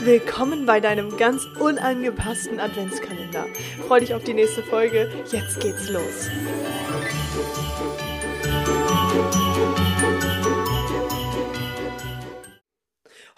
Willkommen bei deinem ganz unangepassten Adventskalender. Freu dich auf die nächste Folge. Jetzt geht's los.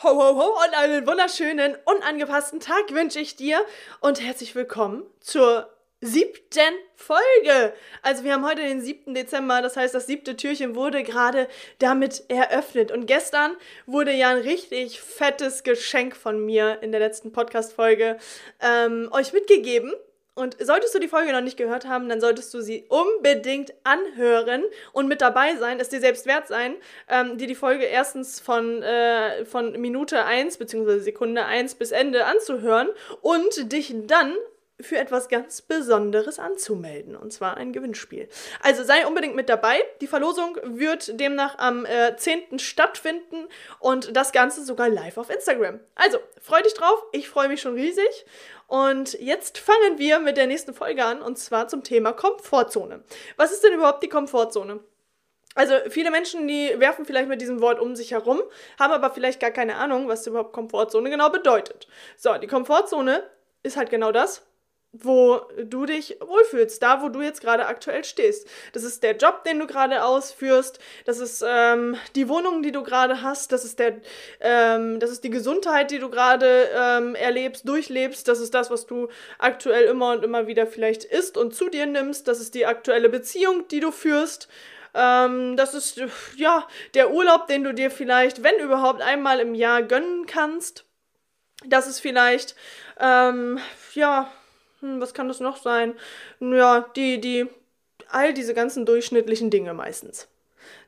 Ho, ho, ho und einen wunderschönen, unangepassten Tag wünsche ich dir und herzlich willkommen zur siebten Folge. Also wir haben heute den 7. Dezember, das heißt, das siebte Türchen wurde gerade damit eröffnet. Und gestern wurde ja ein richtig fettes Geschenk von mir in der letzten Podcast-Folge ähm, euch mitgegeben. Und solltest du die Folge noch nicht gehört haben, dann solltest du sie unbedingt anhören und mit dabei sein, es dir selbst wert sein, ähm, dir die Folge erstens von, äh, von Minute 1 bzw. Sekunde 1 bis Ende anzuhören und dich dann für etwas ganz Besonderes anzumelden, und zwar ein Gewinnspiel. Also sei unbedingt mit dabei. Die Verlosung wird demnach am äh, 10. stattfinden und das Ganze sogar live auf Instagram. Also freu dich drauf, ich freue mich schon riesig. Und jetzt fangen wir mit der nächsten Folge an, und zwar zum Thema Komfortzone. Was ist denn überhaupt die Komfortzone? Also viele Menschen, die werfen vielleicht mit diesem Wort um sich herum, haben aber vielleicht gar keine Ahnung, was überhaupt Komfortzone genau bedeutet. So, die Komfortzone ist halt genau das, wo du dich wohlfühlst, da wo du jetzt gerade aktuell stehst. Das ist der Job, den du gerade ausführst, das ist ähm, die Wohnung, die du gerade hast, das ist der, ähm, das ist die Gesundheit, die du gerade ähm, erlebst, durchlebst, das ist das, was du aktuell immer und immer wieder vielleicht isst und zu dir nimmst, das ist die aktuelle Beziehung, die du führst. Ähm, das ist ja der Urlaub, den du dir vielleicht, wenn überhaupt, einmal im Jahr gönnen kannst. Das ist vielleicht ähm, ja hm, was kann das noch sein? Ja, die, die, all diese ganzen durchschnittlichen Dinge meistens.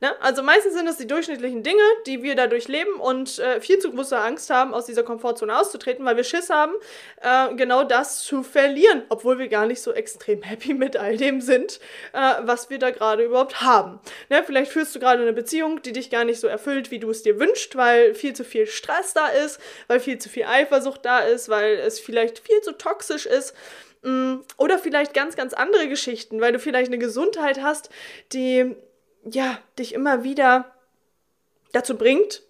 Ne? Also meistens sind es die durchschnittlichen Dinge, die wir dadurch leben und äh, viel zu große Angst haben, aus dieser Komfortzone auszutreten, weil wir Schiss haben, äh, genau das zu verlieren, obwohl wir gar nicht so extrem happy mit all dem sind, äh, was wir da gerade überhaupt haben. Ne? Vielleicht führst du gerade eine Beziehung, die dich gar nicht so erfüllt, wie du es dir wünschst, weil viel zu viel Stress da ist, weil viel zu viel Eifersucht da ist, weil es vielleicht viel zu toxisch ist. Mm, oder vielleicht ganz, ganz andere Geschichten, weil du vielleicht eine Gesundheit hast, die ja, dich immer wieder dazu bringt,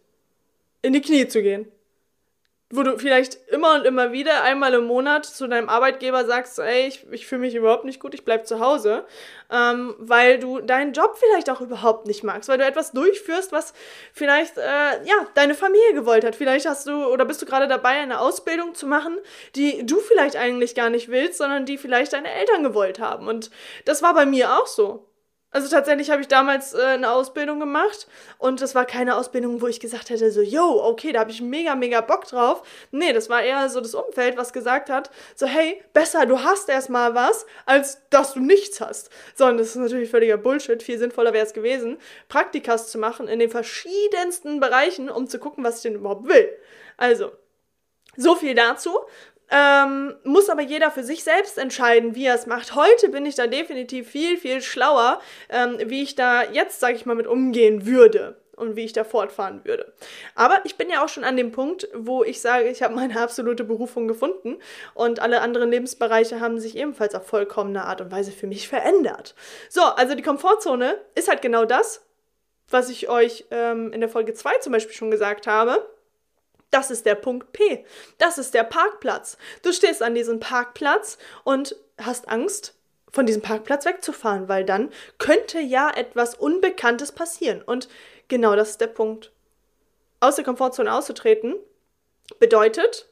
in die Knie zu gehen. Wo du vielleicht immer und immer wieder einmal im Monat zu deinem Arbeitgeber sagst, ey, ich, ich fühle mich überhaupt nicht gut, ich bleib zu Hause, ähm, weil du deinen Job vielleicht auch überhaupt nicht magst, weil du etwas durchführst, was vielleicht, äh, ja, deine Familie gewollt hat. Vielleicht hast du oder bist du gerade dabei, eine Ausbildung zu machen, die du vielleicht eigentlich gar nicht willst, sondern die vielleicht deine Eltern gewollt haben. Und das war bei mir auch so. Also tatsächlich habe ich damals äh, eine Ausbildung gemacht und das war keine Ausbildung, wo ich gesagt hätte, so, yo, okay, da habe ich mega, mega Bock drauf. Nee, das war eher so das Umfeld, was gesagt hat, so, hey, besser, du hast erstmal was, als dass du nichts hast. Sondern das ist natürlich völliger Bullshit. Viel sinnvoller wäre es gewesen, Praktikas zu machen in den verschiedensten Bereichen, um zu gucken, was ich denn überhaupt will. Also, so viel dazu. Ähm, muss aber jeder für sich selbst entscheiden, wie er es macht. Heute bin ich da definitiv viel, viel schlauer, ähm, wie ich da jetzt, sage ich mal, mit umgehen würde und wie ich da fortfahren würde. Aber ich bin ja auch schon an dem Punkt, wo ich sage, ich habe meine absolute Berufung gefunden und alle anderen Lebensbereiche haben sich ebenfalls auf vollkommene Art und Weise für mich verändert. So, also die Komfortzone ist halt genau das, was ich euch ähm, in der Folge 2 zum Beispiel schon gesagt habe. Das ist der Punkt P. Das ist der Parkplatz. Du stehst an diesem Parkplatz und hast Angst, von diesem Parkplatz wegzufahren, weil dann könnte ja etwas Unbekanntes passieren. Und genau das ist der Punkt. Aus der Komfortzone auszutreten bedeutet,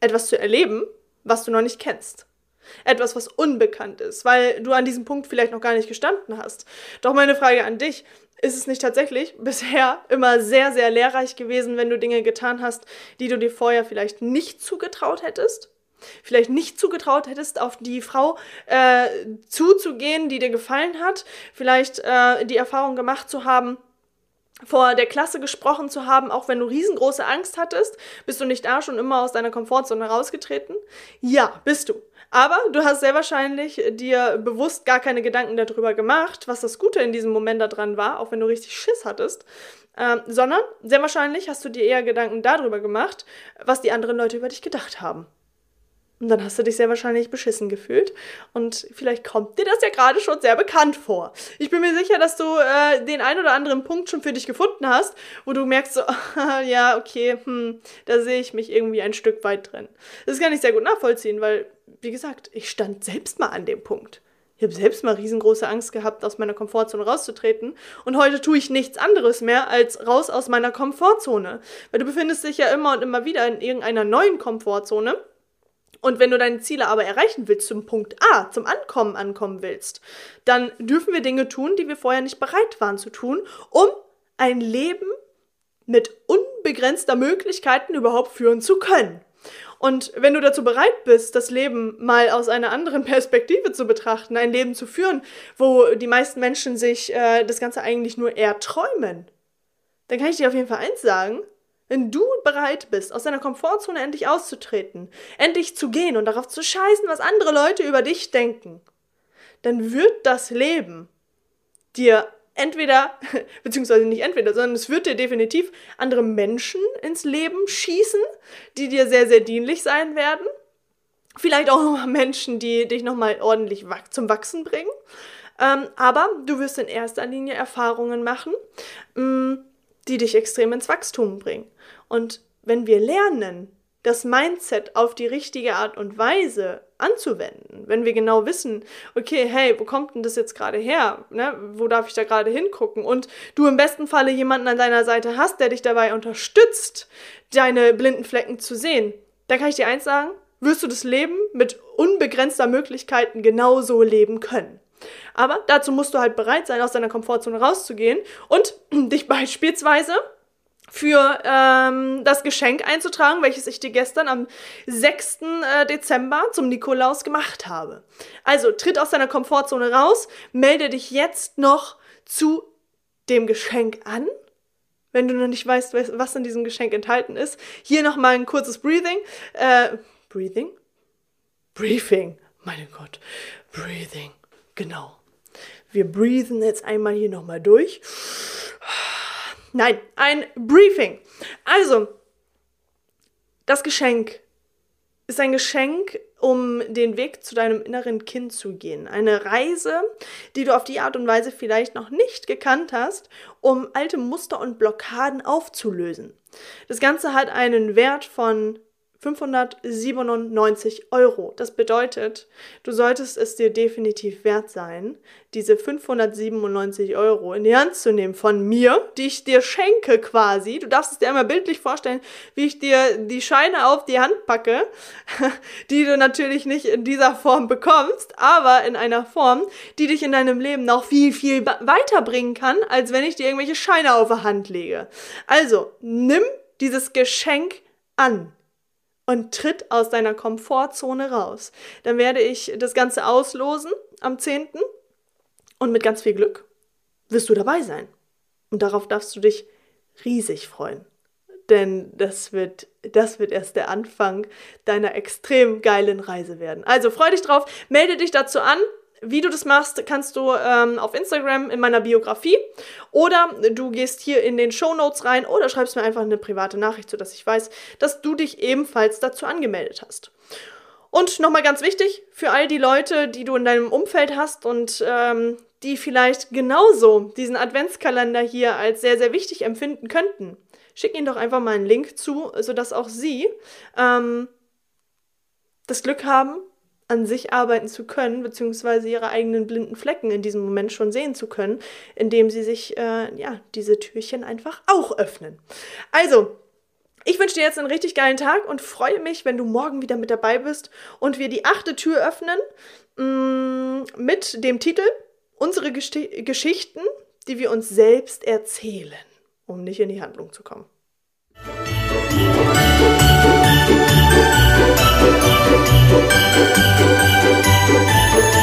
etwas zu erleben, was du noch nicht kennst. Etwas, was unbekannt ist, weil du an diesem Punkt vielleicht noch gar nicht gestanden hast. Doch meine Frage an dich, ist es nicht tatsächlich bisher immer sehr, sehr lehrreich gewesen, wenn du Dinge getan hast, die du dir vorher vielleicht nicht zugetraut hättest? Vielleicht nicht zugetraut hättest, auf die Frau äh, zuzugehen, die dir gefallen hat, vielleicht äh, die Erfahrung gemacht zu haben, vor der Klasse gesprochen zu haben, auch wenn du riesengroße Angst hattest, bist du nicht da schon immer aus deiner Komfortzone rausgetreten? Ja, bist du. Aber du hast sehr wahrscheinlich dir bewusst gar keine Gedanken darüber gemacht, was das Gute in diesem Moment daran war, auch wenn du richtig Schiss hattest, ähm, sondern sehr wahrscheinlich hast du dir eher Gedanken darüber gemacht, was die anderen Leute über dich gedacht haben. Und dann hast du dich sehr wahrscheinlich beschissen gefühlt. Und vielleicht kommt dir das ja gerade schon sehr bekannt vor. Ich bin mir sicher, dass du äh, den ein oder anderen Punkt schon für dich gefunden hast, wo du merkst, so, ja, okay, hm, da sehe ich mich irgendwie ein Stück weit drin. Das kann ich sehr gut nachvollziehen, weil, wie gesagt, ich stand selbst mal an dem Punkt. Ich habe selbst mal riesengroße Angst gehabt, aus meiner Komfortzone rauszutreten. Und heute tue ich nichts anderes mehr, als raus aus meiner Komfortzone. Weil du befindest dich ja immer und immer wieder in irgendeiner neuen Komfortzone. Und wenn du deine Ziele aber erreichen willst, zum Punkt A, zum Ankommen ankommen willst, dann dürfen wir Dinge tun, die wir vorher nicht bereit waren zu tun, um ein Leben mit unbegrenzter Möglichkeiten überhaupt führen zu können. Und wenn du dazu bereit bist, das Leben mal aus einer anderen Perspektive zu betrachten, ein Leben zu führen, wo die meisten Menschen sich äh, das Ganze eigentlich nur erträumen, dann kann ich dir auf jeden Fall eins sagen, wenn du bereit bist, aus deiner Komfortzone endlich auszutreten, endlich zu gehen und darauf zu scheißen, was andere Leute über dich denken, dann wird das Leben dir entweder, beziehungsweise nicht entweder, sondern es wird dir definitiv andere Menschen ins Leben schießen, die dir sehr, sehr dienlich sein werden. Vielleicht auch noch Menschen, die dich nochmal ordentlich zum Wachsen bringen. Ähm, aber du wirst in erster Linie Erfahrungen machen, mm, die dich extrem ins Wachstum bringen. Und wenn wir lernen, das Mindset auf die richtige Art und Weise anzuwenden, wenn wir genau wissen, okay, hey, wo kommt denn das jetzt gerade her? Ne? Wo darf ich da gerade hingucken? Und du im besten Falle jemanden an deiner Seite hast, der dich dabei unterstützt, deine blinden Flecken zu sehen, dann kann ich dir eins sagen, wirst du das Leben mit unbegrenzter Möglichkeiten genauso leben können. Aber dazu musst du halt bereit sein, aus deiner Komfortzone rauszugehen und dich beispielsweise für ähm, das Geschenk einzutragen, welches ich dir gestern am 6. Äh, Dezember zum Nikolaus gemacht habe. Also tritt aus deiner Komfortzone raus, melde dich jetzt noch zu dem Geschenk an. Wenn du noch nicht weißt, was in diesem Geschenk enthalten ist, hier nochmal ein kurzes Breathing. Äh, breathing? Briefing. Mein Gott. Breathing. Genau. Wir breathen jetzt einmal hier nochmal durch. Nein, ein Briefing. Also, das Geschenk ist ein Geschenk, um den Weg zu deinem inneren Kind zu gehen. Eine Reise, die du auf die Art und Weise vielleicht noch nicht gekannt hast, um alte Muster und Blockaden aufzulösen. Das Ganze hat einen Wert von 597 Euro. Das bedeutet, du solltest es dir definitiv wert sein, diese 597 Euro in die Hand zu nehmen von mir, die ich dir schenke quasi. Du darfst es dir einmal bildlich vorstellen, wie ich dir die Scheine auf die Hand packe, die du natürlich nicht in dieser Form bekommst, aber in einer Form, die dich in deinem Leben noch viel, viel weiterbringen kann, als wenn ich dir irgendwelche Scheine auf die Hand lege. Also, nimm dieses Geschenk an und tritt aus deiner Komfortzone raus. Dann werde ich das Ganze auslosen am 10. und mit ganz viel Glück wirst du dabei sein. Und darauf darfst du dich riesig freuen. Denn das wird, das wird erst der Anfang deiner extrem geilen Reise werden. Also freu dich drauf, melde dich dazu an. Wie du das machst, kannst du ähm, auf Instagram in meiner Biografie oder du gehst hier in den Show Notes rein oder schreibst mir einfach eine private Nachricht, sodass ich weiß, dass du dich ebenfalls dazu angemeldet hast. Und nochmal ganz wichtig, für all die Leute, die du in deinem Umfeld hast und ähm, die vielleicht genauso diesen Adventskalender hier als sehr, sehr wichtig empfinden könnten, schick ihnen doch einfach mal einen Link zu, sodass auch sie ähm, das Glück haben, an sich arbeiten zu können, beziehungsweise ihre eigenen blinden Flecken in diesem Moment schon sehen zu können, indem sie sich äh, ja, diese Türchen einfach auch öffnen. Also, ich wünsche dir jetzt einen richtig geilen Tag und freue mich, wenn du morgen wieder mit dabei bist und wir die achte Tür öffnen mh, mm, mit dem Titel Unsere Gest Geschichten, die wir uns selbst erzählen, um nicht in die Handlung zu kommen. Thank